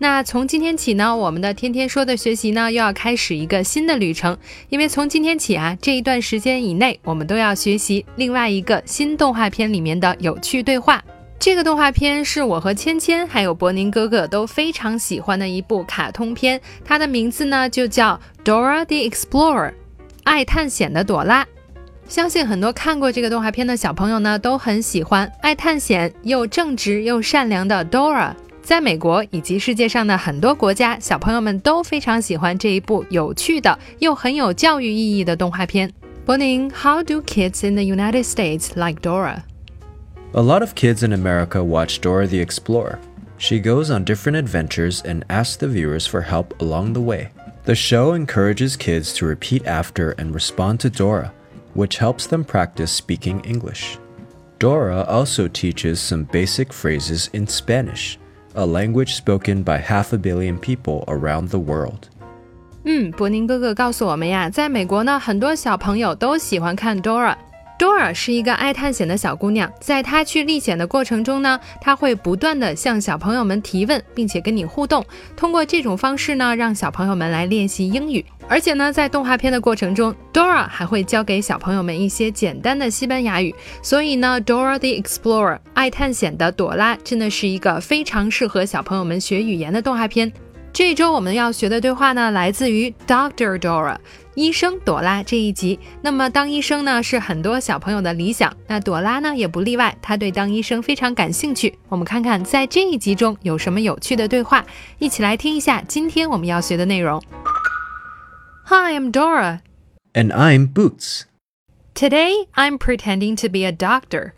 那从今天起呢，我们的天天说的学习呢，又要开始一个新的旅程。因为从今天起啊，这一段时间以内，我们都要学习另外一个新动画片里面的有趣对话。这个动画片是我和芊芊还有伯宁哥哥都非常喜欢的一部卡通片，它的名字呢就叫 Dora the Explorer，爱探险的朵拉。相信很多看过这个动画片的小朋友呢，都很喜欢爱探险又正直又善良的 Dora。在美国以及世界上的很多国家，小朋友们都非常喜欢这一部有趣的又很有教育意义的动画片。柏宁，How do kids in the United States like Dora? A lot of kids in America watch Dora the Explorer. She goes on different adventures and asks the viewers for help along the way. The show encourages kids to repeat after and respond to Dora, which helps them practice speaking English. Dora also teaches some basic phrases in Spanish, A language spoken by half a billion people around the world. 嗯，柏宁哥哥告诉我们呀，在美国呢，很多小朋友都喜欢看 Dora。Dora 是一个爱探险的小姑娘，在她去历险的过程中呢，她会不断的向小朋友们提问，并且跟你互动。通过这种方式呢，让小朋友们来练习英语。而且呢，在动画片的过程中，Dora 还会教给小朋友们一些简单的西班牙语。所以呢，Dora the Explorer 爱探险的朵拉真的是一个非常适合小朋友们学语言的动画片。这一周我们要学的对话呢，来自于 Doctor Dora，医生朵拉这一集。那么当医生呢，是很多小朋友的理想，那朵拉呢也不例外，她对当医生非常感兴趣。我们看看在这一集中有什么有趣的对话，一起来听一下今天我们要学的内容。Hi, I'm Dora. And I'm Boots. Today I'm pretending to be a doctor.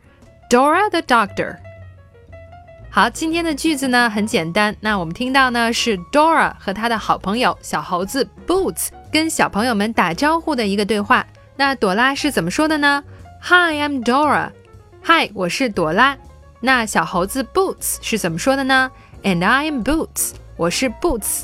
Dora the doctor. 好，今天的句子呢很简单。那我们听到呢是 Dora 和她的好朋友小猴子 Boots 跟小朋友们打招呼的一个对话。那朵拉是怎么说的呢？Hi, I'm Dora. Hi，我是朵拉。那小猴子 Boots 是怎么说的呢？And I'm Boots. 我是 Boots。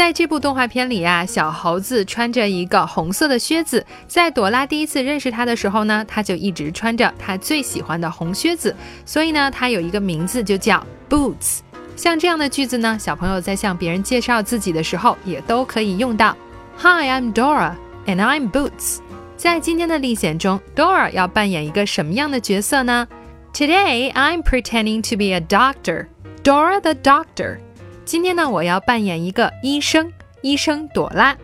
在这部动画片里啊，小猴子穿着一个红色的靴子。在朵拉第一次认识他的时候呢，他就一直穿着他最喜欢的红靴子，所以呢，他有一个名字就叫 Boots。像这样的句子呢，小朋友在向别人介绍自己的时候也都可以用到。Hi, I'm Dora, and I'm Boots。在今天的历险中，Dora 要扮演一个什么样的角色呢？Today I'm pretending to be a doctor, Dora the doctor。今天呢，我要扮演一个医生，医生朵拉。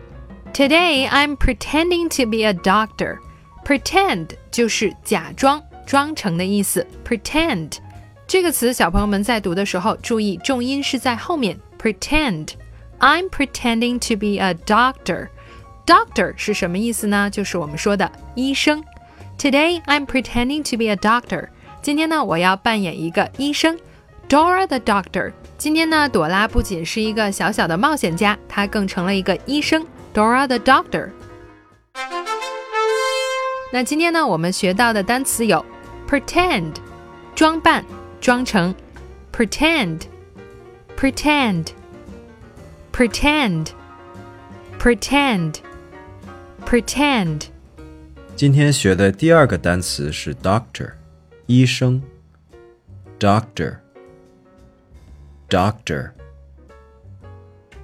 Today I'm pretending to be a doctor. Pretend 就是假装、装成的意思。Pretend 这个词，小朋友们在读的时候注意重音是在后面。Pretend. I'm pretending to be a doctor. Doctor 是什么意思呢？就是我们说的医生。Today I'm pretending to be a doctor. 今天呢，我要扮演一个医生。Dora the Doctor。 今天呢，朵拉不仅是一个小小的冒险家，她更成了一个医生，Dora the Doctor。那今天呢，我们学到的单词有 pretend，装扮、装成，pretend，pretend，pretend，pretend，pretend。今天学的第二个单词是 doctor，医生。Doctor. Doctor.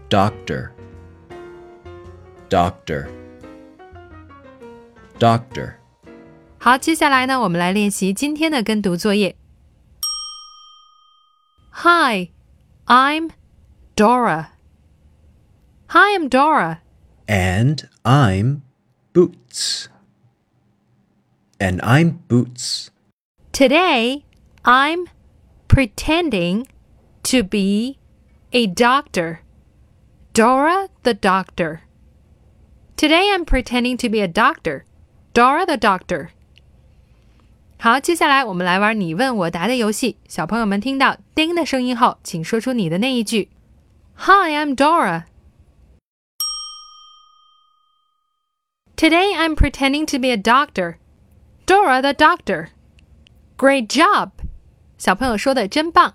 Doctor. Doctor. Doctor. 好，接下来呢，我们来练习今天的跟读作业。Hi, I'm Dora. Hi, I'm Dora. And I'm Boots. And I'm Boots. Today, I'm pretending to be a doctor. Dora the doctor. Today I'm pretending to be a doctor. Dora the doctor. 好，接下来我们来玩你问我答的游戏。小朋友们听到“叮”的声音后，请说出你的那一句。Hi, I'm Dora. Today I'm pretending to be a doctor. Dora the doctor. Great job. 小朋友说的真棒。